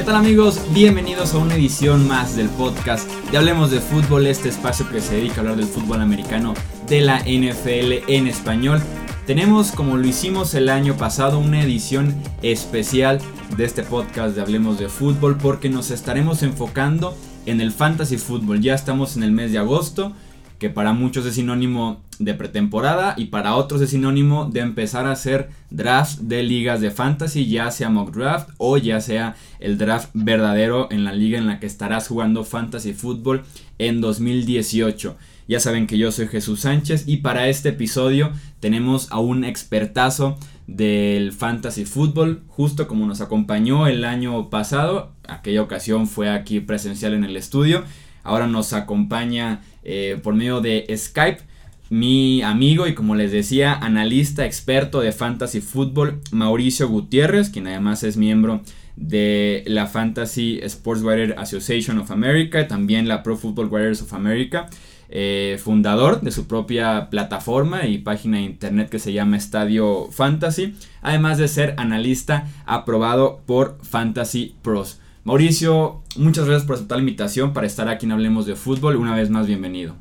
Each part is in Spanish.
¿Qué tal amigos? Bienvenidos a una edición más del podcast de Hablemos de Fútbol, este espacio que se dedica a hablar del fútbol americano de la NFL en español. Tenemos, como lo hicimos el año pasado, una edición especial de este podcast de Hablemos de Fútbol porque nos estaremos enfocando en el fantasy fútbol. Ya estamos en el mes de agosto que para muchos es sinónimo de pretemporada y para otros es sinónimo de empezar a hacer draft de ligas de fantasy, ya sea mock draft o ya sea el draft verdadero en la liga en la que estarás jugando fantasy fútbol en 2018. Ya saben que yo soy Jesús Sánchez y para este episodio tenemos a un expertazo del fantasy fútbol, justo como nos acompañó el año pasado, aquella ocasión fue aquí presencial en el estudio, ahora nos acompaña eh, por medio de Skype. Mi amigo y como les decía, analista experto de fantasy fútbol, Mauricio Gutiérrez, quien además es miembro de la Fantasy Sports Writer Association of America, también la Pro Football Writers of America, eh, fundador de su propia plataforma y página de internet que se llama Estadio Fantasy, además de ser analista aprobado por Fantasy Pros. Mauricio, muchas gracias por aceptar la invitación para estar aquí en Hablemos de Fútbol. Una vez más, bienvenido.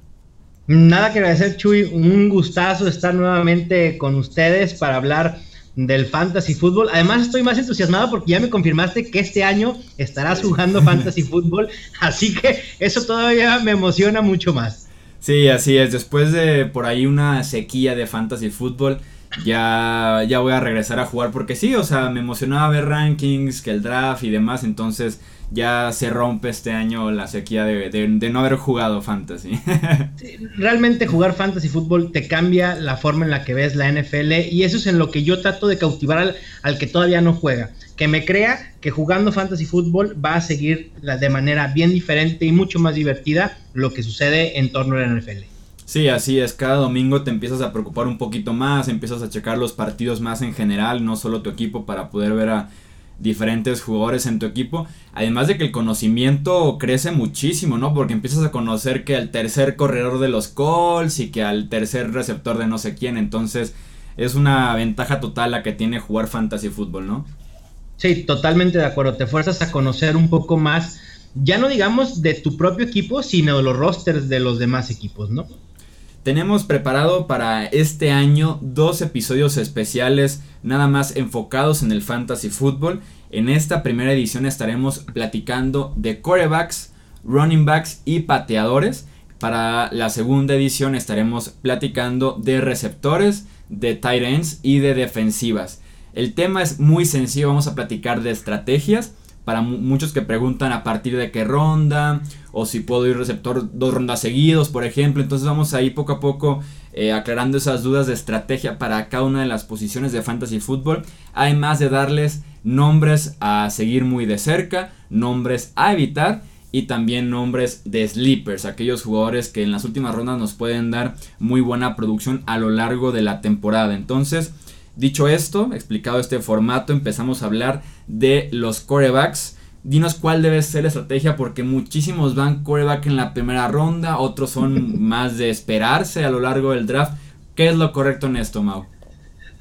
Nada que agradecer, Chuy. Un gustazo estar nuevamente con ustedes para hablar del fantasy fútbol. Además, estoy más entusiasmado porque ya me confirmaste que este año estarás jugando fantasy fútbol. Así que eso todavía me emociona mucho más. Sí, así es. Después de por ahí una sequía de fantasy fútbol ya, ya voy a regresar a jugar porque sí, o sea, me emocionaba ver rankings, que el draft y demás, entonces ya se rompe este año la sequía de, no haber jugado fantasy. realmente jugar fantasy fútbol te cambia la forma en la que ves la NFL y eso es en lo que yo trato de cautivar al, al que todavía no juega. Que me crea que jugando fantasy fútbol va a seguir de manera bien diferente y mucho más divertida lo que sucede en torno a la NFL. Sí, así es, cada domingo te empiezas a preocupar un poquito más, empiezas a checar los partidos más en general, no solo tu equipo, para poder ver a diferentes jugadores en tu equipo. Además de que el conocimiento crece muchísimo, ¿no? Porque empiezas a conocer que al tercer corredor de los Colts y que al tercer receptor de no sé quién. Entonces es una ventaja total la que tiene jugar fantasy fútbol, ¿no? Sí, totalmente de acuerdo. Te fuerzas a conocer un poco más, ya no digamos de tu propio equipo, sino de los rosters de los demás equipos, ¿no? Tenemos preparado para este año dos episodios especiales nada más enfocados en el fantasy fútbol. En esta primera edición estaremos platicando de corebacks, running backs y pateadores. Para la segunda edición estaremos platicando de receptores, de tight ends y de defensivas. El tema es muy sencillo, vamos a platicar de estrategias para muchos que preguntan a partir de qué ronda o si puedo ir receptor dos rondas seguidos, por ejemplo. Entonces vamos a ir poco a poco eh, aclarando esas dudas de estrategia para cada una de las posiciones de fantasy fútbol, además de darles nombres a seguir muy de cerca, nombres a evitar y también nombres de sleepers, aquellos jugadores que en las últimas rondas nos pueden dar muy buena producción a lo largo de la temporada. Entonces, Dicho esto, explicado este formato, empezamos a hablar de los corebacks. Dinos cuál debe ser la estrategia porque muchísimos van coreback en la primera ronda, otros son más de esperarse a lo largo del draft. ¿Qué es lo correcto en esto, Mau?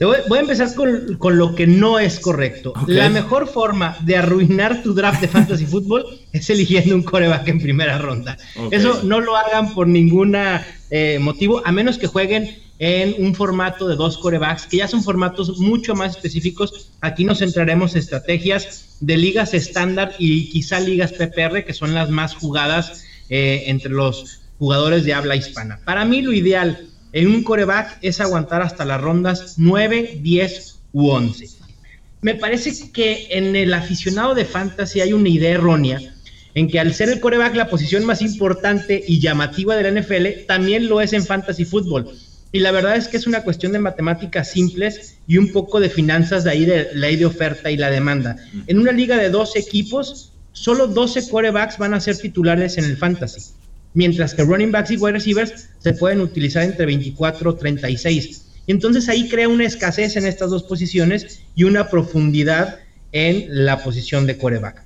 Voy, a empezar con, lo que no es correcto. La mejor forma de arruinar tu draft de fantasy fútbol es eligiendo un coreback en primera ronda. Eso no lo hagan por ningún eh, motivo, a menos que jueguen en un formato de dos corebacks, que ya son formatos mucho más específicos. Aquí nos centraremos en estrategias de ligas estándar y quizá ligas PPR, que son las más jugadas eh, entre los jugadores de habla hispana. Para mí lo ideal en un coreback es aguantar hasta las rondas 9, 10 u 11. Me parece que en el aficionado de fantasy hay una idea errónea en que al ser el coreback la posición más importante y llamativa de la NFL, también lo es en fantasy fútbol. Y la verdad es que es una cuestión de matemáticas simples y un poco de finanzas de ahí de ley de oferta y la demanda. En una liga de 12 equipos, solo 12 corebacks van a ser titulares en el fantasy, mientras que running backs y wide receivers se pueden utilizar entre 24 y 36. Y entonces ahí crea una escasez en estas dos posiciones y una profundidad en la posición de coreback.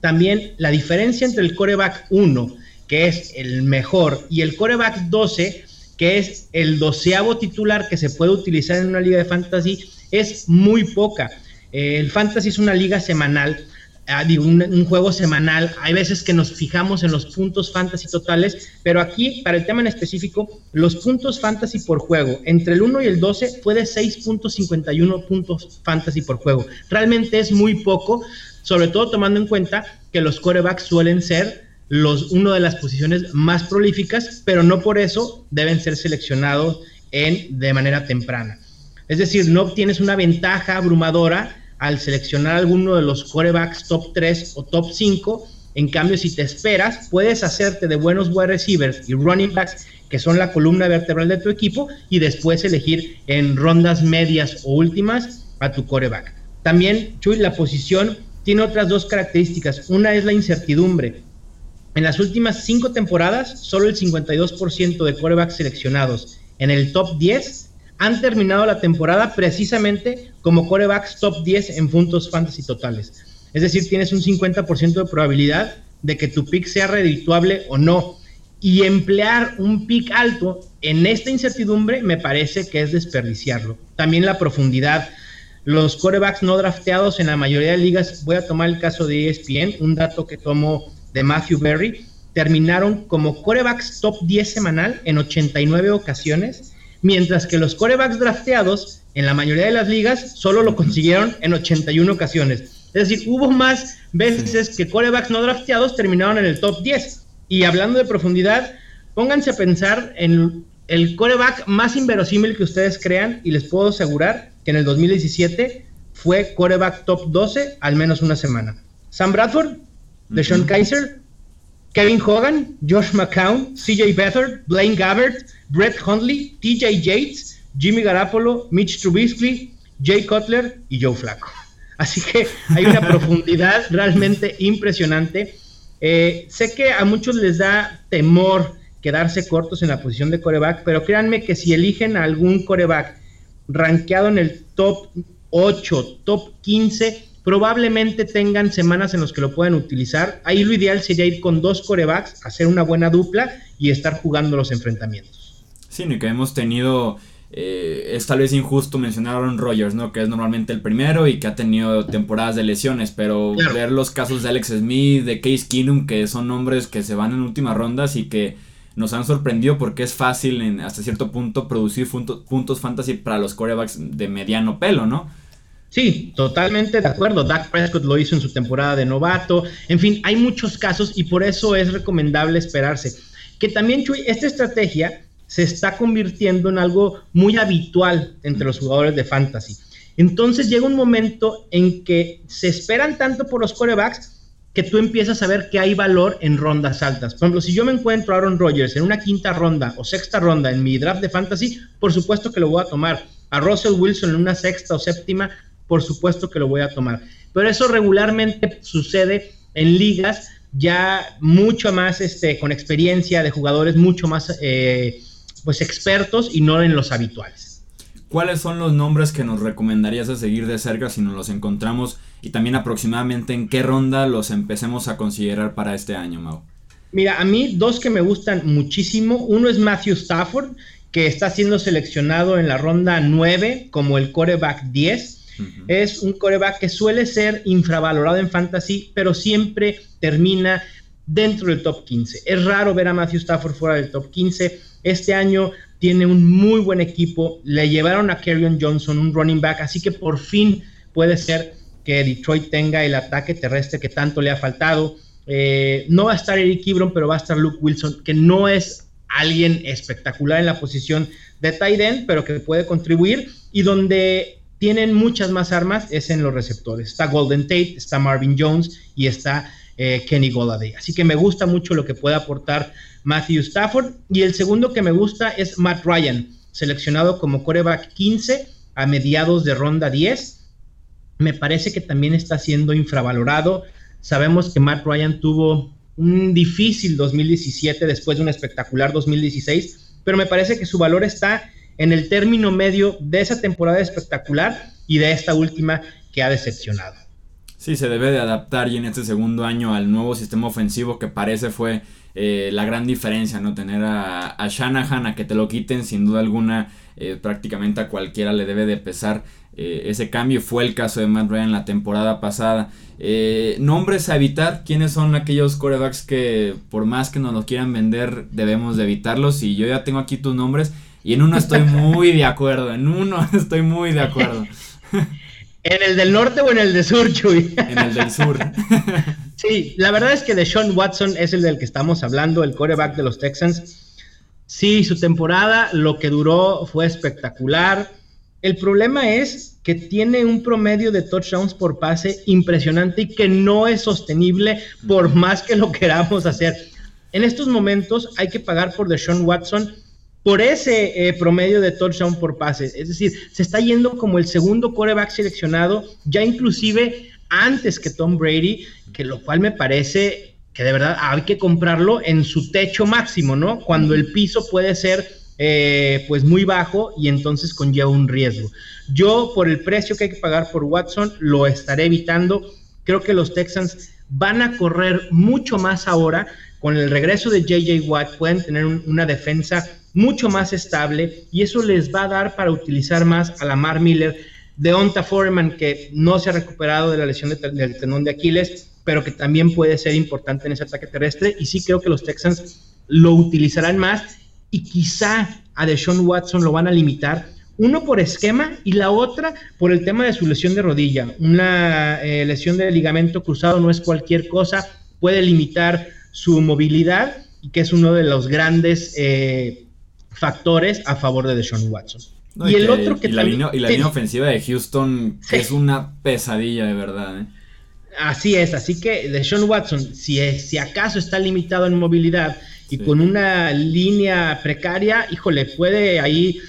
También la diferencia entre el coreback 1, que es el mejor, y el coreback 12 que es el doceavo titular que se puede utilizar en una liga de fantasy, es muy poca. el fantasy es una liga semanal Ah, digo, un, juego semanal. Hay veces que nos fijamos en los puntos fantasy totales, pero aquí, para el tema en específico, los puntos fantasy por juego, entre el 1 y el 12, fue de 6.51 puntos fantasy por juego. Realmente es muy poco, sobre todo tomando en cuenta que los corebacks suelen ser los, una de las posiciones más prolíficas, pero no por eso deben ser seleccionados en, de manera temprana. Es decir, no obtienes una ventaja abrumadora al seleccionar alguno de los corebacks top 3 o top 5. En cambio, si te esperas, puedes hacerte de buenos wide receivers y running backs que son la columna vertebral de tu equipo y después elegir en rondas medias o últimas a tu coreback. También, Chuy, la posición tiene otras dos características. Una es la incertidumbre. En las últimas cinco temporadas, solo el 52% de corebacks seleccionados en el top 10 han terminado la temporada precisamente como corebacks top 10 en puntos fantasy totales. Es decir, tienes un 50% de probabilidad de que tu pick sea redituable o no. Y emplear un pick alto en esta incertidumbre me parece que es desperdiciarlo. También la profundidad. Los corebacks no drafteados en la mayoría de ligas, voy a tomar el caso de ESPN, un dato que tomo de Matthew Berry, terminaron como corebacks top 10 semanal en 89 ocasiones mientras que los corebacks drafteados en la mayoría de las ligas solo lo consiguieron en 81 ocasiones. Es decir, hubo más veces que corebacks no drafteados terminaron en el top 10. Y hablando de profundidad, pónganse a pensar en el coreback más inverosímil que ustedes crean y les puedo asegurar que en el 2017 fue coreback top 12 al menos una semana. Sam Bradford, Deshaun Kaiser, Kevin Hogan, Josh McCown, CJ Beathard, Blaine Gabbert, Brett Hundley, TJ Yates, Jimmy Garapolo, Mitch Trubisky, Jay Cutler y Joe Flacco. Así que hay una profundidad realmente impresionante. Eh, sé que a muchos les da temor quedarse cortos en la posición de coreback, pero créanme que si eligen a algún coreback rankeado en el top 8, top 15, probablemente tengan semanas en las que lo puedan utilizar. Ahí lo ideal sería ir con dos corebacks, hacer una buena dupla y estar jugando los enfrentamientos. Sí, que hemos tenido, eh, es tal vez injusto mencionar a Aaron Rodgers, ¿no? Que es normalmente el primero y que ha tenido temporadas de lesiones, pero ver los casos de Alex Smith, de Case Keenum, que son nombres que se van en últimas rondas y que nos han sorprendido porque es fácil en, hasta cierto punto producir puntos fantasy para los corebacks de mediano pelo, ¿no? Sí, totalmente de acuerdo. Dak Prescott lo hizo en su temporada de novato. En fin, hay muchos casos y por eso es recomendable esperarse. Que también, Chuy, esta estrategia se está convirtiendo en algo muy habitual entre los jugadores de fantasy. Entonces llega un momento en que se esperan tanto por los corebacks que tú empiezas a ver que hay valor en rondas altas. Por ejemplo, si yo me encuentro a Aaron Rodgers en una quinta ronda o sexta ronda en mi draft de fantasy, por supuesto que lo voy a tomar. A Russell Wilson en una sexta o séptima, por supuesto que lo voy a tomar. Pero eso regularmente sucede en ligas ya mucho más este, con experiencia de jugadores mucho más eh, pues expertos y no en los habituales. ¿Cuáles son los nombres que nos recomendarías a seguir de cerca si nos los encontramos y también aproximadamente en qué ronda los empecemos a considerar para este año, Mau? Mira, a mí dos que me gustan muchísimo. Uno es Matthew Stafford, que está siendo seleccionado en la ronda 9 como el coreback 10 es un coreback que suele ser infravalorado en fantasy, pero siempre termina dentro del top 15. Es raro ver a Matthew Stafford fuera del top 15. Este año tiene un muy buen equipo. Le llevaron a Kerryon Johnson, un running back, así que por fin puede ser que Detroit tenga el ataque terrestre que tanto le ha faltado. Eh, no va a estar Eric Ebron, pero va a estar Luke Wilson, que no es alguien espectacular en la posición de tight end, pero que puede contribuir y donde tienen muchas más armas, es en los receptores. Está Golden Tate, está Marvin Jones y está eh, Kenny Golladay. Así que me gusta mucho lo que puede aportar Matthew Stafford. Y el segundo que me gusta es Matt Ryan, seleccionado como coreback 15 a mediados de ronda 10. Me parece que también está siendo infravalorado. Sabemos que Matt Ryan tuvo un difícil 2017 después de un espectacular 2016, pero me parece que su valor está en el término medio de esa temporada espectacular y de esta última que ha decepcionado. Sí, se debe de adaptar y en este segundo año al nuevo sistema ofensivo que parece fue eh, la gran diferencia, ¿no? Tener a, a, Shanahan a que te lo quiten, sin duda alguna, eh, prácticamente a cualquiera le debe de pesar eh, ese cambio. Fue el caso de Matt Ryan la temporada pasada. nombres a evitar, ¿quiénes son aquellos corebacks que por más que nos los quieran vender debemos de evitarlos? Y yo ya tengo aquí tus nombres y en uno estoy muy de acuerdo, en uno estoy muy de acuerdo. ¿En el del norte o en el del sur, Chuy? En el del sur. Sí, la verdad es que de Sean Watson es el del que estamos hablando, el coreback de los Texans. Sí, su temporada, lo que duró fue espectacular. El problema es que tiene un promedio de touchdowns por pase impresionante y que no es sostenible por más que lo queramos hacer. En estos momentos hay que pagar por Deshaun Watson por ese eh, promedio de touchdown por pase. Es decir, se está yendo como el segundo coreback seleccionado, ya inclusive antes que Tom Brady, que lo cual me parece que de verdad hay que comprarlo en su techo máximo, ¿no? Cuando el piso puede ser eh, pues muy bajo y entonces conlleva un riesgo. Yo por el precio que hay que pagar por Watson lo estaré evitando. Creo que los Texans van a correr mucho más ahora. Con el regreso de JJ Watt pueden tener una defensa mucho más estable y eso les va a dar para utilizar más a Lamar Miller Deonta Foreman, que no se ha recuperado de la lesión del tenón de Aquiles, pero que también puede ser importante en ese ataque terrestre. Y sí creo que los Texans lo utilizarán más y quizá a Deshaun Watson lo van a limitar. Uno por esquema y la otra por el tema de su lesión de rodilla. Una eh, lesión de ligamento cruzado no es cualquier cosa, puede limitar su movilidad y que es uno de los grandes eh, factores a favor de Deshaun Watson y, el otro que y la, línea, y la línea ofensiva de Houston es una pesadilla de verdad. ¿eh? Así es, así que de Sean Watson, si, si acaso está limitado en movilidad y con una línea precaria, híjole, puede ahí,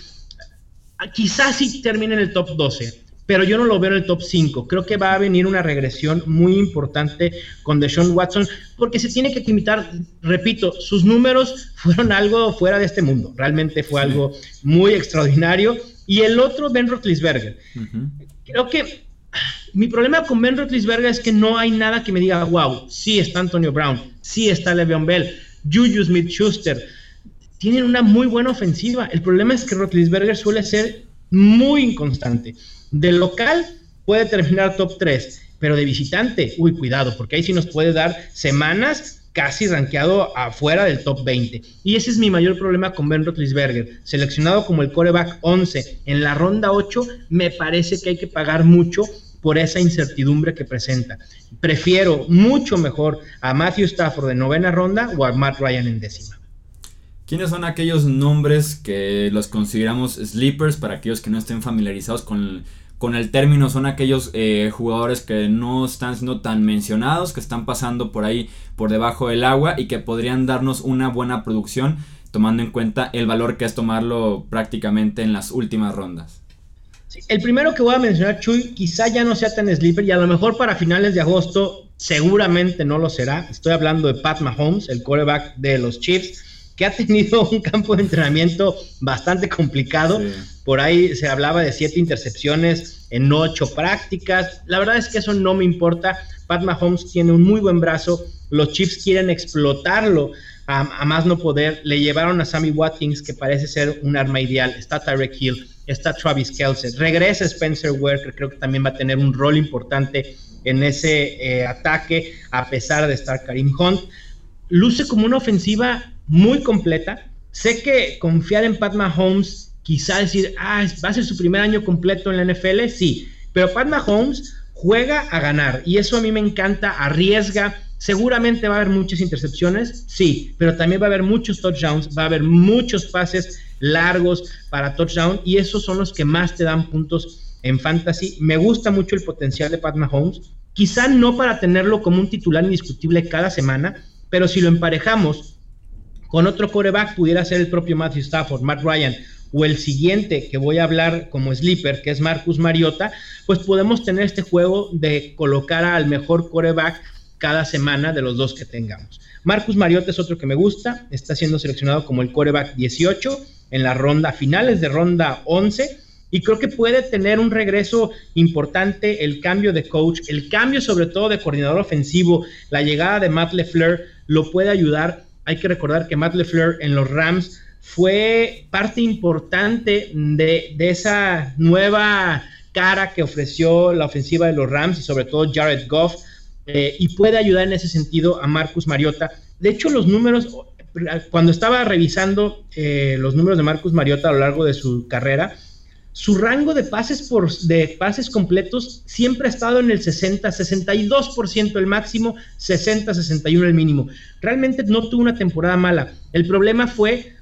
quizás sí termine en el top 12 pero yo no lo veo en el top 5. Creo que va a venir una regresión muy importante con Deshaun Watson, porque se tiene que limitar, repito, sus números fueron algo fuera de este mundo, realmente fue algo muy extraordinario. Y el otro, Ben Roethlisberger. Creo que mi problema con Ben Roethlisberger es que no hay nada que me diga, wow, sí está Antonio Brown, sí está Le'Veon Bell, Juju Smith-Schuster. Tienen una muy buena ofensiva. El problema es que Roethlisberger suele ser muy inconstante. De local puede terminar top 3, pero de visitante, uy, cuidado, porque ahí sí nos puede dar semanas casi rankeado afuera del top 20. Y ese es mi mayor problema con Ben Roethlisberger. Seleccionado como el coreback 11 en la ronda 8, me parece que hay que pagar mucho por esa incertidumbre que presenta. Prefiero mucho mejor a Matthew Stafford de novena ronda o a Matt Ryan en décima. ¿Quiénes son aquellos nombres que los consideramos sleepers para aquellos que no estén familiarizados con con el término son aquellos eh, jugadores que no están siendo tan mencionados, que están pasando por ahí por debajo del agua y que podrían darnos una buena producción tomando en cuenta el valor que es tomarlo prácticamente en las últimas rondas. el primero que voy a mencionar, Chuy, quizá ya no sea tan sleeper y a lo mejor para finales de agosto seguramente no lo será. Estoy hablando de Pat Mahomes, el quarterback de los Chiefs que ha tenido un campo de entrenamiento bastante complicado. Por ahí se hablaba de siete intercepciones en ocho prácticas. La verdad es que eso no me importa. Pat Mahomes tiene un muy buen brazo. Los Chiefs quieren explotarlo a, más no poder. Le llevaron a Sammy Watkins, que parece ser un arma ideal. Está Tyreek Hill, está Travis Kelce. Regresa Spencer Ware, que creo que también va a tener un rol importante en ese eh, ataque, a pesar de estar Karim Hunt. Luce como una ofensiva muy completa. Sé que confiar en Pat Mahomes, quizá decir, ah, va a ser su primer año completo en la NFL, sí, pero Pat Mahomes juega a ganar y eso a mí me encanta, arriesga. Seguramente va a haber muchas intercepciones, sí, pero también va a haber muchos touchdowns, va a haber muchos pases largos para touchdown y esos son los que más te dan puntos en fantasy. Me gusta mucho el potencial de Pat Mahomes, quizá no para tenerlo como un titular indiscutible cada semana, pero si lo emparejamos con otro coreback pudiera ser el propio Matthew Stafford, Matt Ryan, o el siguiente que voy a hablar como sleeper, que es Marcus Mariota, pues podemos tener este juego de colocar al mejor coreback cada semana de los dos que tengamos. Marcus Mariota es otro que me gusta, está siendo seleccionado como el coreback 18 en la ronda finales de ronda 11 y creo que puede tener un regreso importante el cambio de coach, el cambio sobre todo de coordinador ofensivo, la llegada de Matt LeFleur lo puede ayudar Hay que recordar que Matt LeFleur en los Rams fue parte importante de, esa nueva cara que ofreció la ofensiva de los Rams y sobre todo Jared Goff. Eh, y puede ayudar en ese sentido a Marcus Mariota. De hecho, los números, cuando estaba revisando eh, los números de Marcus Mariota a lo largo de su carrera, su rango de pases, por, de pases completos siempre ha estado en el 60, 62% el máximo, 60, 61 el mínimo. Realmente no tuvo una temporada mala. El problema fue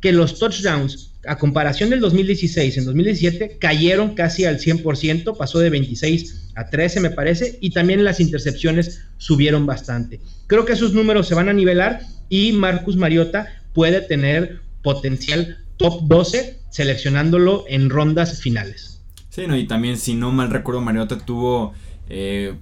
que los touchdowns, a comparación del 2016, en 2017 cayeron casi al 100%, pasó de 26 a 13 me parece, y también las intercepciones subieron bastante. Creo que esos números se van a nivelar y Marcus Mariota puede tener potencial top 12 seleccionándolo en rondas finales. Sí, no, y también si no mal recuerdo Mariota tuvo eh,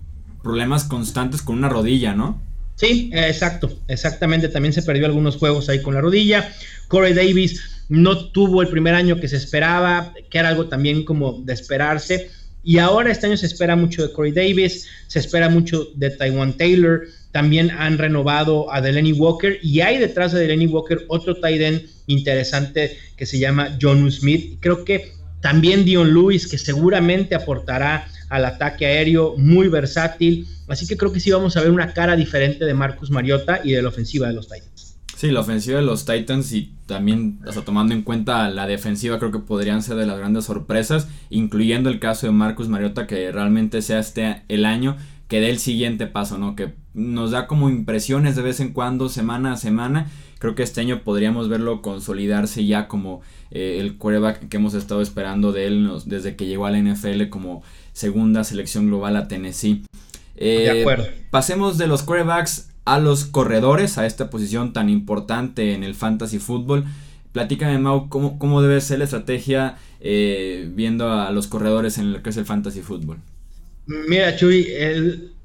problemas constantes con una rodilla, ¿no? Sí, exacto, exactamente. También se perdió algunos juegos ahí con la rodilla. Corey Davis no tuvo el primer año que se esperaba, que era algo también como de esperarse. Y ahora este año se espera mucho de Corey Davis, se espera mucho de Taiwan Taylor. También han renovado a Delaney Walker y hay detrás de Delaney Walker otro tight end interesante que se llama John Smith. Creo que también Dion Lewis, que seguramente aportará al ataque aéreo, muy versátil. Así que creo que sí vamos a ver una cara diferente de Marcus Mariota y de la ofensiva de los Titans. Sí, la ofensiva de los Titans y también, hasta tomando en cuenta la defensiva, creo que podrían ser de las grandes sorpresas, incluyendo el caso de Marcus Mariota, que realmente sea este el año que dé el siguiente paso, ¿no? Que nos da como impresiones de vez en cuando, semana a semana. Creo que este año podríamos verlo consolidarse ya como eh, el quarterback que hemos estado esperando de él desde que llegó a la NFL como segunda selección global a Tennessee. de eh, acuerdo. Pasemos de los quarterbacks a los corredores, a esta posición tan importante en el fantasy fútbol. Platícame, Mau, cómo, cómo debe ser la estrategia eh, viendo a los corredores en lo que es el fantasy fútbol. Mira, Chuy,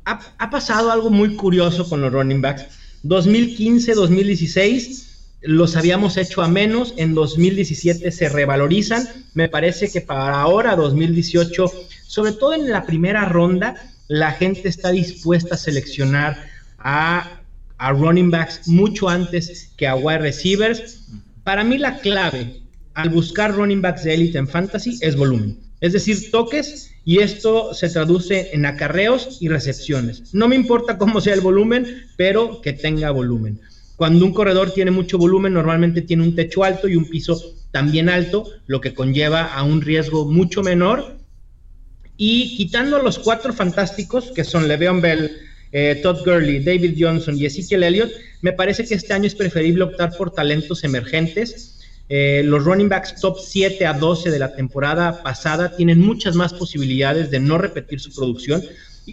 ha, pasado algo muy curioso con los running backs. 2015-2016 los habíamos hecho a menos, en 2017 se revalorizan, me parece que para ahora, 2018, sobre todo en la primera ronda, la gente está dispuesta a seleccionar a, a running backs mucho antes que a wide receivers. Para mí la clave al buscar running backs de élite en fantasy es volumen. Es decir, toques y esto se traduce en acarreos y recepciones. No me importa cómo sea el volumen, pero que tenga volumen. Cuando un corredor tiene mucho volumen, normalmente tiene un techo alto y un piso también alto, lo que conlleva a un riesgo mucho menor. Y quitando los cuatro fantásticos, que son Le'Veon Bell, eh, Todd Gurley, David Johnson y Ezekiel Elliott, me parece que este año es preferible optar por talentos emergentes. Eh, los running backs top 7 a 12 de la temporada pasada tienen muchas más posibilidades de no repetir su producción.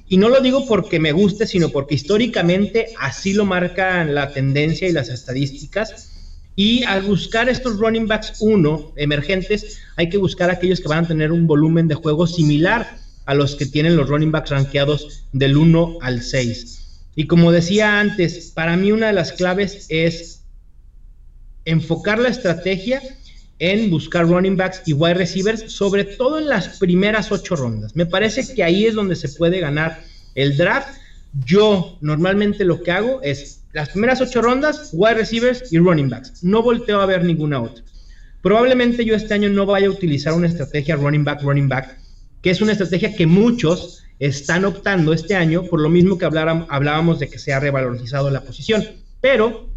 Y no lo digo porque me guste, sino porque históricamente así lo marcan la tendencia y las estadísticas. Y al buscar estos running backs 1 emergentes, hay que buscar aquellos que van a tener un volumen de juego similar a los que tienen los running backs rankeados del 1 al 6. Y como decía antes, para mí una de las claves es enfocar la estrategia en buscar running backs y wide receivers, sobre todo en las primeras ocho rondas. Me parece que ahí es donde se puede ganar el draft. Yo normalmente lo que hago es las primeras ocho rondas, wide receivers y running backs. No volteo a ver ninguna otra. Probablemente yo este año no vaya a utilizar una estrategia running back, running back, que es una estrategia que muchos están optando este año, por lo mismo que hablábamos de que se ha revalorizado la posición. Pero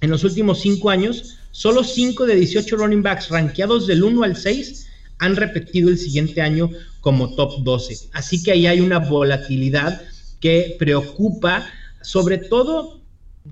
en los últimos cinco años, Solo 5 de 18 running backs rankeados del 1 al 6 han repetido el siguiente año como top 12. Así que ahí hay una volatilidad que preocupa, sobre todo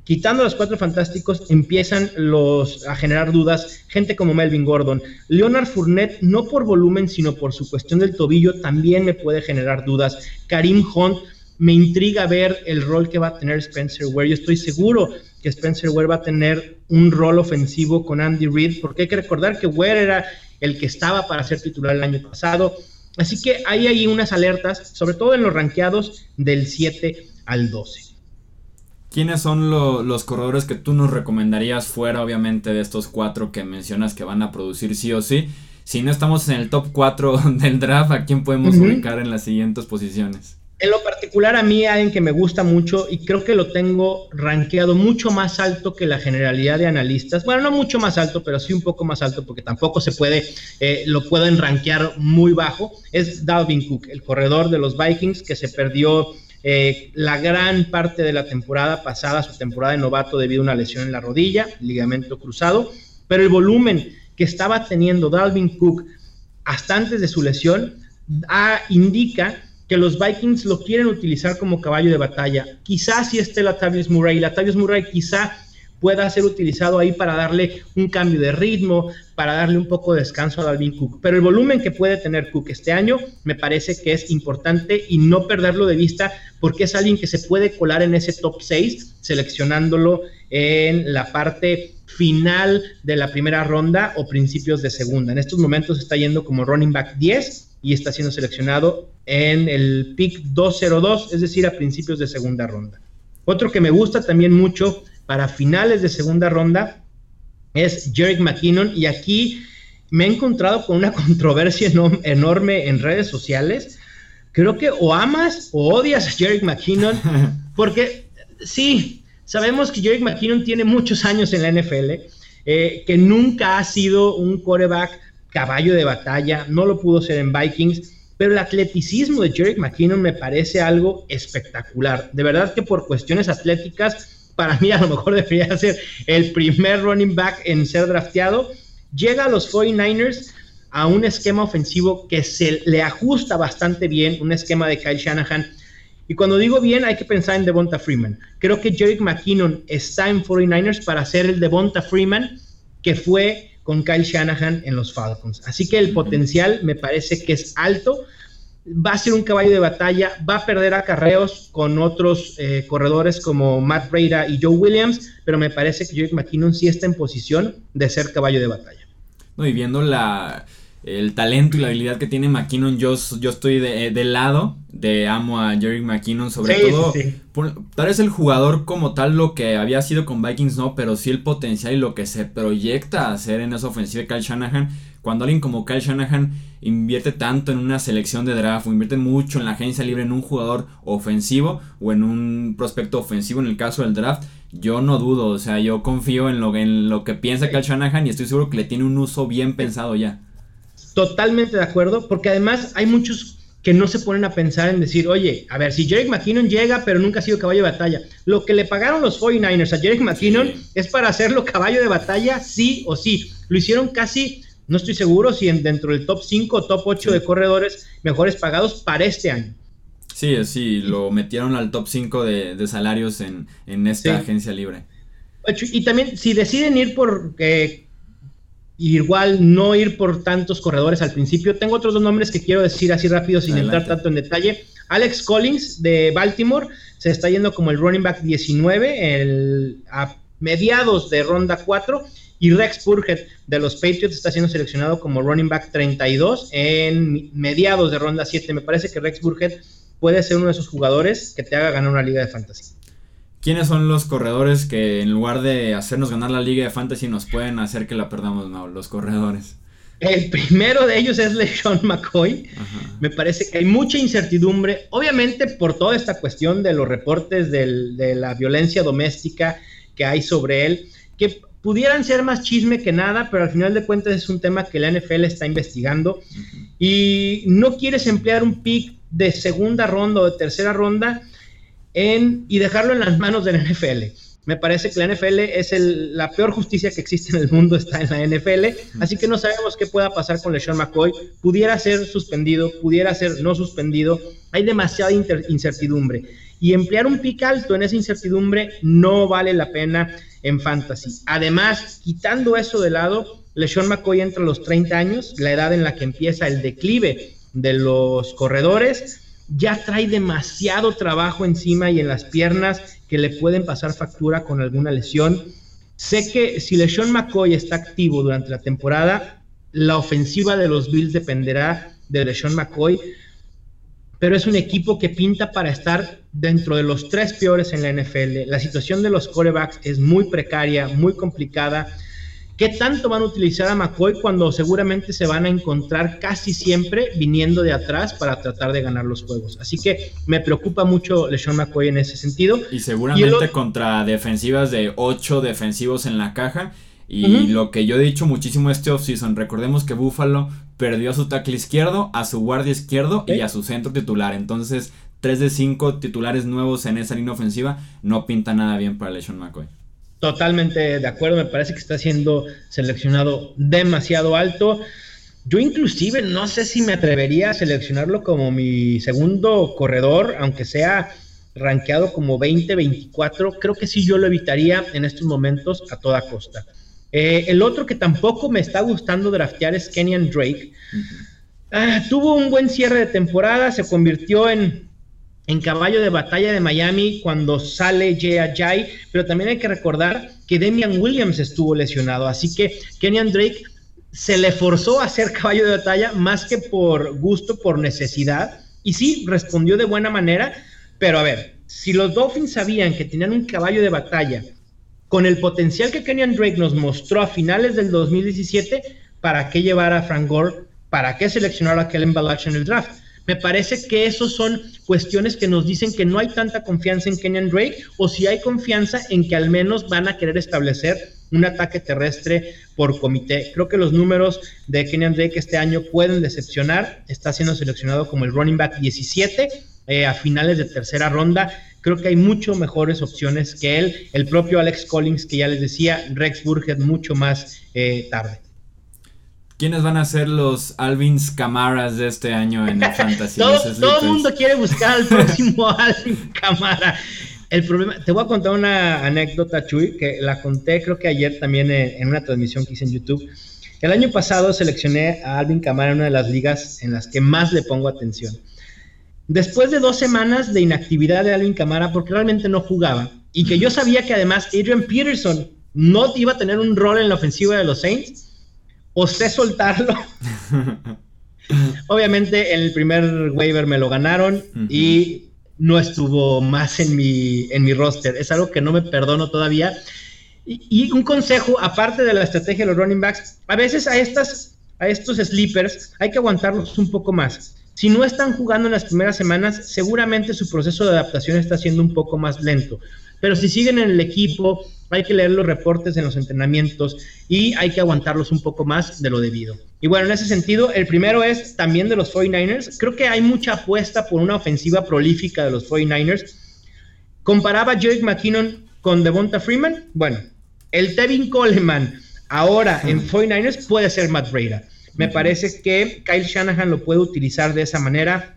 quitando los cuatro fantásticos, empiezan los, a generar dudas gente como Melvin Gordon. Leonard Fournette, no por volumen, sino por su cuestión del tobillo, también me puede generar dudas. Karim Hunt, me intriga ver el rol que va a tener Spencer Ware. Yo estoy seguro que Spencer Ware va a tener un rol ofensivo con Andy Reid, porque hay que recordar que Ware era el que estaba para ser titular el año pasado. Así que hay ahí unas alertas, sobre todo en los ranqueados del 7 al 12. ¿Quiénes son los corredores que tú nos recomendarías fuera, obviamente, de estos cuatro que mencionas que van a producir sí o sí? Si no estamos en el top 4 del draft, ¿a quién podemos ubicar en las siguientes posiciones? En lo particular a mí alguien que me gusta mucho y creo que lo tengo rankeado mucho más alto que la generalidad de analistas. Bueno, no mucho más alto, pero sí un poco más alto porque tampoco se puede, eh, lo pueden rankear muy bajo. Es Dalvin Cook, el corredor de los Vikings que se perdió eh, la gran parte de la temporada pasada, su temporada de novato debido a una lesión en la rodilla, ligamento cruzado, pero el volumen que estaba teniendo Dalvin Cook hasta antes de su lesión ah, indica que los Vikings lo quieren utilizar como caballo de batalla. Quizás si esté Latavius Murray, Latavius Murray quizá pueda ser utilizado ahí para darle un cambio de ritmo, para darle un poco de descanso a Dalvin Cook. Pero el volumen que puede tener Cook este año me parece que es importante y no perderlo de vista porque es alguien que se puede colar en ese top 6, seleccionándolo en la parte final de la primera ronda o principios de segunda. En estos momentos está yendo como running back 10 y está siendo seleccionado en el pick 202, es decir, a principios de segunda ronda. Otro que me gusta también mucho para finales de segunda ronda es Jerick McKinnon y aquí me he encontrado con una controversia enorme en redes sociales. Creo que o amas o odias a Jerick McKinnon porque sí, sabemos que Jerick McKinnon tiene muchos años en la NFL, eh, que nunca ha sido un quarterback caballo de batalla, no lo pudo ser en Vikings, pero el atleticismo de Jerick McKinnon me parece algo espectacular. De verdad que por cuestiones atléticas, para mí a lo mejor debería ser el primer running back en ser drafteado. Llega a los 49ers a un esquema ofensivo que se le ajusta bastante bien, un esquema de Kyle Shanahan. Y cuando digo bien, hay que pensar en Devonta Freeman. Creo que Jerick McKinnon está en 49ers para ser el Devonta Freeman que fue con Kyle Shanahan en los Falcons. Así que el potencial me parece que es alto. Va a ser un caballo de batalla, va a perder acarreos con otros eh, corredores como Matt Breda y Joe Williams, pero me parece que Jake McKinnon sí está en posición de ser caballo de batalla. No, y viendo la, el talento y la habilidad que tiene McKinnon, yo, yo estoy de, del lado de amo a Jerry McKinnon, sobre todo. tal vez el jugador como tal, lo que había sido con Vikings, no, pero sí el potencial y lo que se proyecta a hacer en esa ofensiva de Kyle Shanahan. Cuando alguien como Kyle Shanahan invierte tanto en una selección de draft o invierte mucho en la agencia libre en un jugador ofensivo o en un prospecto ofensivo en el caso del draft, yo no dudo, o sea, yo confío en lo, en lo que piensa Kyle Shanahan y estoy seguro que le tiene un uso bien pensado ya. Totalmente de acuerdo, porque además hay muchos que no se ponen a pensar en decir, oye, a ver, si Jerick McKinnon llega, pero nunca ha sido caballo de batalla. Lo que le pagaron los 49ers a Jerick McKinnon es para hacerlo caballo de batalla, sí o sí. Lo hicieron casi, no estoy seguro si en, dentro del top 5 o top 8 de corredores mejores pagados para este año. Sí, sí, lo metieron al top 5 de, salarios en, esta agencia libre. Y también, si deciden ir por eh, igual no ir por tantos corredores al principio. Tengo otros dos nombres que quiero decir así rápido sin entrar tanto en detalle. Alex Collins de Baltimore se está yendo como el running back 19 a mediados de ronda 4 y Rex Burhead de los Patriots está siendo seleccionado como running back 32 en mediados de ronda 7. Me parece que Rex Burhead puede ser uno de esos jugadores que te haga ganar una liga de fantasy. ¿Quiénes son los corredores que en lugar de hacernos ganar la liga de fantasy nos pueden hacer que la perdamos? No, los corredores. El primero de ellos es LeSean McCoy. Me parece que hay mucha incertidumbre, obviamente por toda esta cuestión de los reportes de la violencia doméstica que hay sobre él, que pudieran ser más chisme que nada, pero al final de cuentas es un tema que la NFL está investigando y no quieres emplear un pick de segunda ronda o de tercera ronda y dejarlo en las manos de la NFL. Me parece que la NFL es la peor justicia que existe en el mundo, está en la NFL, así que no sabemos qué pueda pasar con LeSean McCoy. Pudiera ser suspendido, pudiera ser no suspendido, hay demasiada incertidumbre. Y emplear un pick alto en esa incertidumbre no vale la pena en fantasy. Además, quitando eso de lado, LeSean McCoy entra a los 30 años, la edad en la que empieza el declive de los corredores ya trae demasiado trabajo encima y en las piernas que le pueden pasar factura con alguna lesión. Sé que si LeSean McCoy está activo durante la temporada, la ofensiva de los Bills dependerá de LeSean McCoy, pero es un equipo que pinta para estar dentro de los tres peores en la NFL. La situación de los corebacks es muy precaria, muy complicada. ¿Qué tanto van a utilizar a McCoy cuando seguramente se van a encontrar casi siempre viniendo de atrás para tratar de ganar los juegos? Así que me preocupa mucho LeSean McCoy en ese sentido. Y seguramente contra defensivas de 8 defensivos en la caja. Y lo que yo he dicho muchísimo este offseason, recordemos que Buffalo perdió a su tackle izquierdo, a su guardia izquierdo y a su centro titular. Entonces, 3 de 5 titulares nuevos en esa línea ofensiva no pinta nada bien para LeSean McCoy. Totalmente de acuerdo, me parece que está siendo seleccionado demasiado alto. Yo inclusive no sé si me atrevería a seleccionarlo como mi segundo corredor, aunque sea rankeado como 20-24, creo que sí yo lo evitaría en estos momentos a toda costa. Eh, el otro que tampoco me está gustando draftear es Kenyan Drake. Ah, tuvo un buen cierre de temporada, se convirtió en en caballo de batalla de Miami cuando sale Jay Jai, pero también hay que recordar que Demian Williams estuvo lesionado, así que Kenyan Drake se le forzó a ser caballo de batalla más que por gusto, por necesidad, y sí, respondió de buena manera, pero a ver, si los Dolphins sabían que tenían un caballo de batalla con el potencial que Kenyan Drake nos mostró a finales del 2017, ¿para qué llevar a Frank Gore? ¿Para qué seleccionar a Kellen Balach en el draft? Me parece que esos son cuestiones que nos dicen que no hay tanta confianza en Kenyan Drake o si hay confianza en que al menos van a querer establecer un ataque terrestre por comité. Creo que los números de Kenyan Drake este año pueden decepcionar. Está siendo seleccionado como el running back 17 eh, a finales de tercera ronda. Creo que hay mucho mejores opciones que él. El propio Alex Collins, que ya les decía, Rex Burhead mucho más eh, tarde. ¿Quiénes van a ser los Alvins Camaras de este año en el Fantasy? todo, el mundo quiere buscar al próximo Alvin Camara. El problema, te voy a contar una anécdota, Chuy, que la conté creo que ayer también en, una transmisión que hice en YouTube. El año pasado seleccioné a Alvin Camara en una de las ligas en las que más le pongo atención. Después de dos semanas de inactividad de Alvin Camara, porque realmente no jugaba, y que yo sabía que además Adrian Peterson no iba a tener un rol en la ofensiva de los Saints, sé soltarlo. Obviamente el primer waiver me lo ganaron y no estuvo más en mi, en mi roster. Es algo que no me perdono todavía. Y, un consejo, aparte de la estrategia de los running backs, a veces a, estas, a estos sleepers hay que aguantarlos un poco más. Si no están jugando en las primeras semanas, seguramente su proceso de adaptación está siendo un poco más lento. Pero si siguen en el equipo, hay que leer los reportes en los entrenamientos y hay que aguantarlos un poco más de lo debido. Y bueno, en ese sentido, el primero es también de los 49ers. Creo que hay mucha apuesta por una ofensiva prolífica de los 49ers. Comparaba Jake McKinnon con Devonta Freeman. Bueno, el Tevin Coleman ahora en 49ers puede ser Matt Breda. Me parece que Kyle Shanahan lo puede utilizar de esa manera.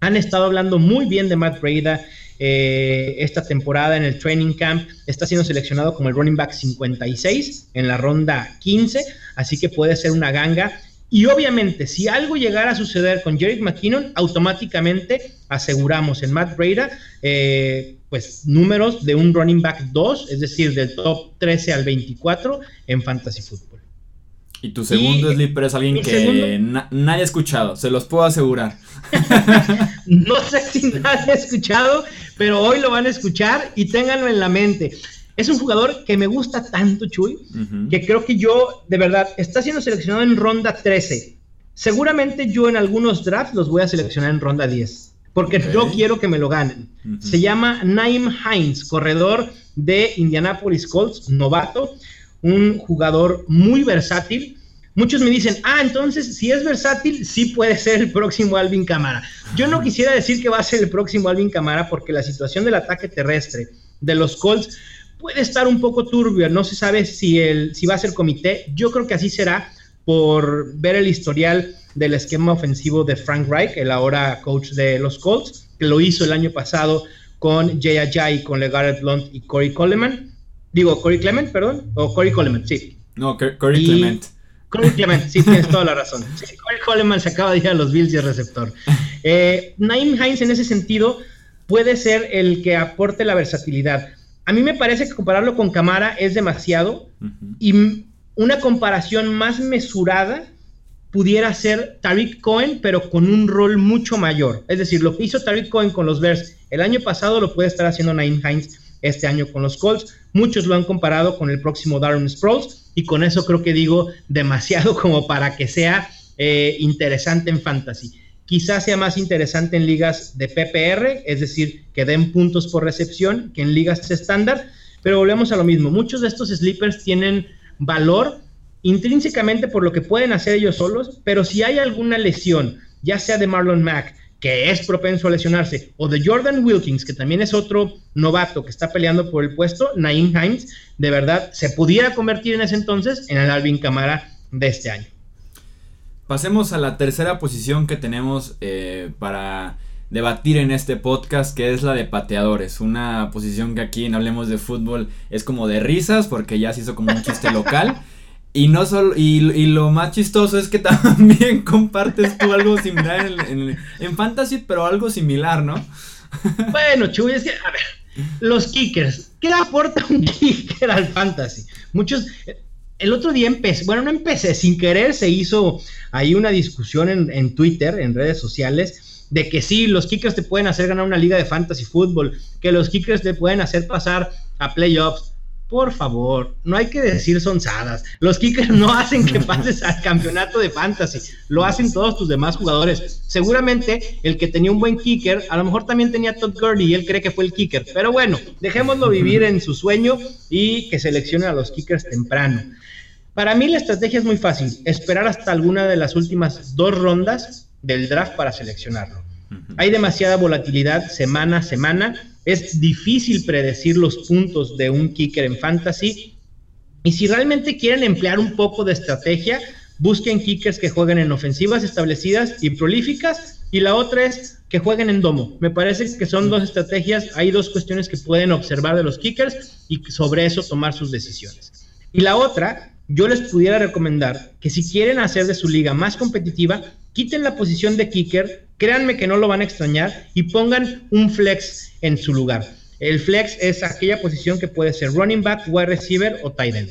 Han estado hablando muy bien de Matt Breda eh, esta temporada en el training camp. Está siendo seleccionado como el running back 56 en la ronda 15, así que puede ser una ganga. Y obviamente, si algo llegara a suceder con Jerry McKinnon, automáticamente aseguramos en Matt Breda, eh, pues números de un running back 2, es decir, del top 13 al 24 en Fantasy Football. Y tu segundo sleeper es alguien que nadie ha escuchado, se los puedo asegurar. no sé si nadie ha escuchado, pero hoy lo van a escuchar y ténganlo en la mente. Es un jugador que me gusta tanto, Chuy, que creo que yo, de verdad, está siendo seleccionado en ronda 13. Seguramente yo en algunos drafts los voy a seleccionar en ronda 10, porque yo quiero que me lo ganen. Se llama Naim Hines, corredor de Indianapolis Colts, novato, un jugador muy versátil Muchos me dicen, ah, entonces si es versátil, sí puede ser el próximo Alvin Camara. Yo no quisiera decir que va a ser el próximo Alvin Camara porque la situación del ataque terrestre de los Colts puede estar un poco turbia. No se sabe si, el, si va a ser comité. Yo creo que así será por ver el historial del esquema ofensivo de Frank Reich, el ahora coach de los Colts, que lo hizo el año pasado con Jay Ajay, con LeGarrette Blunt y Corey Coleman. Digo, Corey Clement, perdón, o Corey Coleman, sí. No, Corey Clement. Corey Clement, sí, tienes toda la razón. Corey Coleman se acaba de ir a los Bills y el receptor. Eh, Naim Hines en ese sentido puede ser el que aporte la versatilidad. A mí me parece que compararlo con Camara es demasiado y una comparación más mesurada pudiera ser Tariq Cohen, pero con un rol mucho mayor. Es decir, lo que hizo Tariq Cohen con los Bears el año pasado lo puede estar haciendo Naim Hines este año con los Colts. Muchos lo han comparado con el próximo Darren Sproles y con eso creo que digo demasiado como para que sea eh, interesante en fantasy. Quizás sea más interesante en ligas de PPR, es decir, que den puntos por recepción, que en ligas estándar, pero volvemos a lo mismo. Muchos de estos sleepers tienen valor intrínsecamente por lo que pueden hacer ellos solos, pero si hay alguna lesión, ya sea de Marlon Mack, que es propenso a lesionarse, o de Jordan Wilkins, que también es otro novato que está peleando por el puesto, Naim Hines, de verdad se pudiera convertir en ese entonces en el Alvin Camara de este año. Pasemos a la tercera posición que tenemos eh, para debatir en este podcast, que es la de pateadores. Una posición que aquí en Hablemos de Fútbol es como de risas, porque ya se hizo como un chiste local. Y no solo, y, lo más chistoso es que también compartes tú algo similar en, Fantasy, pero algo similar, ¿no? Bueno, Chuy, es que, a ver, los kickers, ¿qué aporta un kicker al Fantasy? Muchos, el otro día empecé, bueno, no empecé, sin querer se hizo ahí una discusión en, en Twitter, en redes sociales, de que sí, los kickers te pueden hacer ganar una liga de fantasy fútbol, que los kickers te pueden hacer pasar a playoffs por favor, no hay que decir sonzadas. Los kickers no hacen que pases al campeonato de fantasy, lo hacen todos tus demás jugadores. Seguramente el que tenía un buen kicker, a lo mejor también tenía Todd Gurley y él cree que fue el kicker. Pero bueno, dejémoslo vivir en su sueño y que seleccione a los kickers temprano. Para mí la estrategia es muy fácil, esperar hasta alguna de las últimas dos rondas del draft para seleccionarlo. Hay demasiada volatilidad semana a semana es difícil predecir los puntos de un kicker en fantasy. Y si realmente quieren emplear un poco de estrategia, busquen kickers que jueguen en ofensivas establecidas y prolíficas. Y la otra es que jueguen en domo. Me parece que son dos estrategias, hay dos cuestiones que pueden observar de los kickers y sobre eso tomar sus decisiones. Y la otra, yo les pudiera recomendar que si quieren hacer de su liga más competitiva, quiten la posición de kicker, créanme que no lo van a extrañar y pongan un flex en su lugar. El flex es aquella posición que puede ser running back, wide receiver o tight end.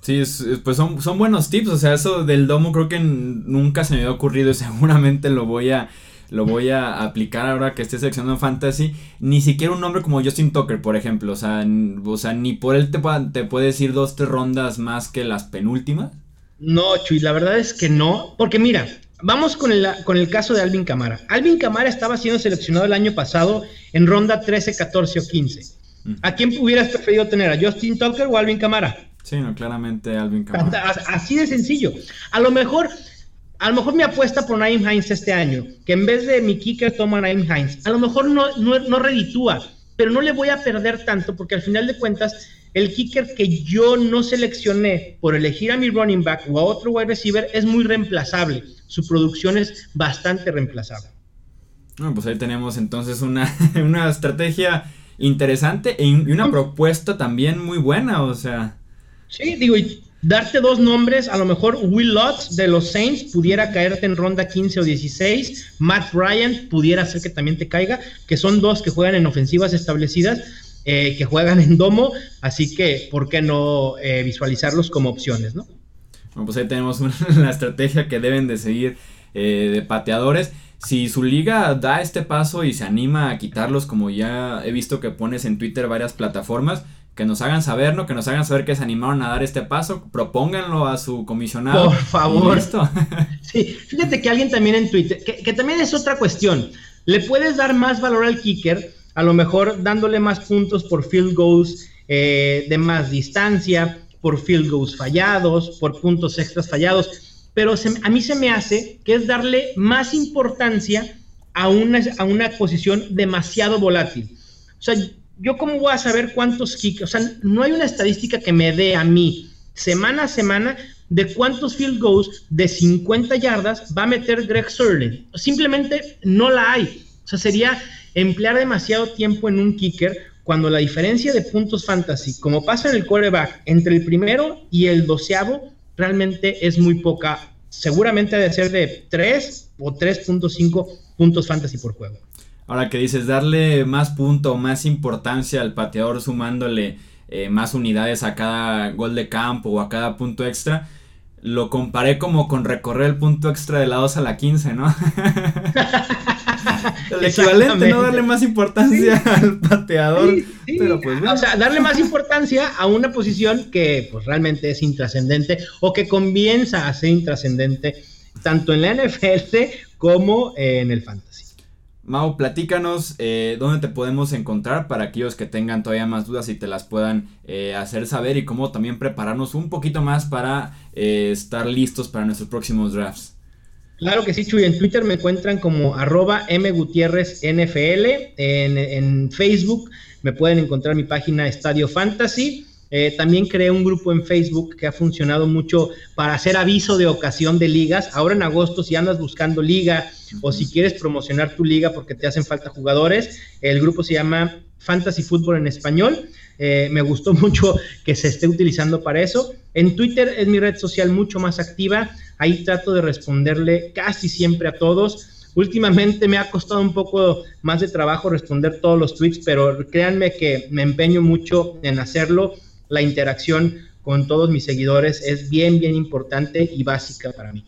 Sí, pues son, buenos tips, o sea, eso del domo creo que nunca se me había ocurrido y seguramente lo voy a lo voy a aplicar ahora que esté seleccionando fantasy. Ni siquiera un nombre como Justin Tucker, por ejemplo. O sea, o sea ni por él te, te puedes ir dos, tres rondas más que las penúltimas. No, Chuy, la verdad es que no, porque mira, vamos con el, con el caso de Alvin Camara. Alvin Camara estaba siendo seleccionado el año pasado en ronda 13, 14 o 15. ¿A quién hubieras preferido tener? ¿A Justin Tucker o Alvin Camara? Sí, no, claramente Alvin Camara. Así de sencillo. A lo mejor, a lo mejor me apuesta por Naim Hines este año, que en vez de mi kicker toma Naim Hines. A lo mejor no, no, no reditúa, pero no le voy a perder tanto porque al final de cuentas el kicker que yo no seleccioné por elegir a mi running back o a otro wide receiver es muy reemplazable. Su producción es bastante reemplazable. Bueno, pues ahí tenemos entonces una, una estrategia interesante e y una propuesta también muy buena, o sea. Sí, digo, y darte dos nombres, a lo mejor Will Lutz de los Saints pudiera caerte en ronda 15 o 16, Matt Ryan pudiera ser que también te caiga, que son dos que juegan en ofensivas establecidas eh, que juegan en domo, así que, ¿por qué no eh, visualizarlos como opciones, no? Bueno, pues ahí tenemos la estrategia que deben de seguir eh, de pateadores. Si su liga da este paso y se anima a quitarlos, como ya he visto que pones en Twitter varias plataformas, que nos hagan saber, ¿no? Que nos hagan saber que se animaron a dar este paso, propónganlo a su comisionado. Por favor. Sí, fíjate que alguien también en Twitter, que, que también es otra cuestión. Le puedes dar más valor al kicker a lo mejor dándole más puntos por field goals eh, de más distancia, por field goals fallados, por puntos extras fallados, pero a mí se me hace que es darle más importancia a una, a una posición demasiado volátil. O sea, yo cómo voy a saber cuántos kicks, o sea, no hay una estadística que me dé a mí semana a semana de cuántos field goals de 50 yardas va a meter Greg Sirling. Simplemente no la hay. O sea, sería emplear demasiado tiempo en un kicker cuando la diferencia de puntos fantasy, como pasa en el quarterback, entre el primero y el doceavo, realmente es muy poca. Seguramente ha de ser de 3 o 3.5 puntos fantasy por juego. Ahora que dices, darle más punto, más importancia al pateador sumándole eh, más unidades a cada gol de campo o a cada punto extra, lo comparé como con recorrer el punto extra de la 2 a la 15, ¿no? el equivalente, no darle más importancia al pateador. pero pues O sea, darle más importancia a una posición que pues realmente es intrascendente o que comienza a ser intrascendente tanto en la NFL como en el fantasy. Mau, platícanos eh, dónde te podemos encontrar para aquellos que tengan todavía más dudas y te las puedan eh, hacer saber y cómo también prepararnos un poquito más para eh, estar listos para nuestros próximos drafts. Claro que sí, Chuy. En Twitter me encuentran como arroba mgutierrezNFL. En, en Facebook me pueden encontrar mi página Estadio Fantasy. Eh, también creé un grupo en Facebook que ha funcionado mucho para hacer aviso de ocasión de ligas. Ahora en agosto, si andas buscando liga o si quieres promocionar tu liga porque te hacen falta jugadores, el grupo se llama Fantasy Fútbol en español. Eh, me gustó mucho que se esté utilizando para eso. En Twitter es mi red social mucho más activa. Ahí trato de responderle casi siempre a todos. Últimamente me ha costado un poco más de trabajo responder todos los tweets, pero créanme que me empeño mucho en hacerlo la interacción con todos mis seguidores es bien, bien importante y básica para mí.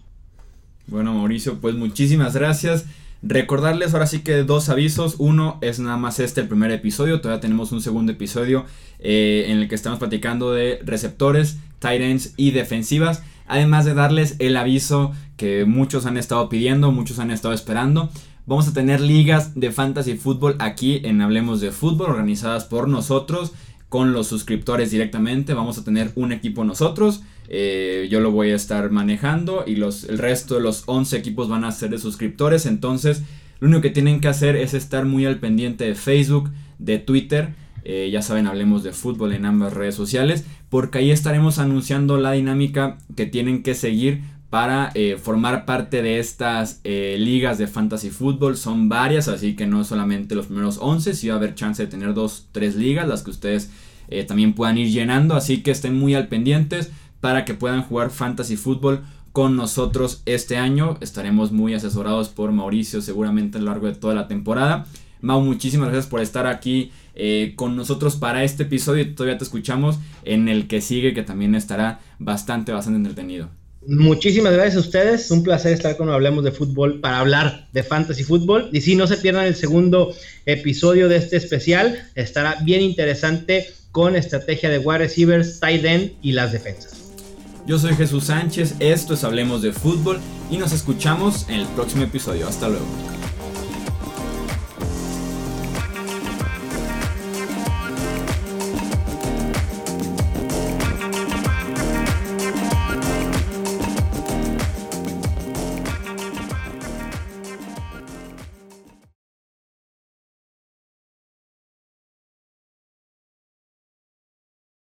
Bueno, Mauricio, pues muchísimas gracias. Recordarles ahora sí que dos avisos. Uno es nada más este, el primer episodio. Todavía tenemos un segundo episodio eh, en el que estamos platicando de receptores, tight ends y defensivas. Además de darles el aviso que muchos han estado pidiendo, muchos han estado esperando. Vamos a tener ligas de fantasy fútbol aquí en Hablemos de Fútbol organizadas por nosotros con los suscriptores directamente. Vamos a tener un equipo nosotros. Eh, yo lo voy a estar manejando y los, el resto de los 11 equipos van a ser de suscriptores. Entonces, lo único que tienen que hacer es estar muy al pendiente de Facebook, de Twitter. Eh, ya saben, hablemos de fútbol en ambas redes sociales. Porque ahí estaremos anunciando la dinámica que tienen que seguir para eh, formar parte de estas ligas de fantasy fútbol. Son varias, así que no solamente los primeros 11, si va a haber chance de tener dos, tres ligas, las que ustedes también puedan ir llenando. Así que estén muy al pendientes para que puedan jugar fantasy fútbol con nosotros este año. Estaremos muy asesorados por Mauricio seguramente a lo largo de toda la temporada. Mau, muchísimas gracias por estar aquí eh, con nosotros para este episodio. Todavía te escuchamos en el que sigue, que también estará bastante, bastante entretenido. Muchísimas gracias a ustedes. Un placer estar cuando hablemos de fútbol para hablar de fantasy fútbol. Y si no se pierdan el segundo episodio de este especial, estará bien interesante con estrategia de wide receivers, tight end y las defensas. Yo soy Jesús Sánchez, esto es Hablemos de Fútbol y nos escuchamos en el próximo episodio. Hasta luego.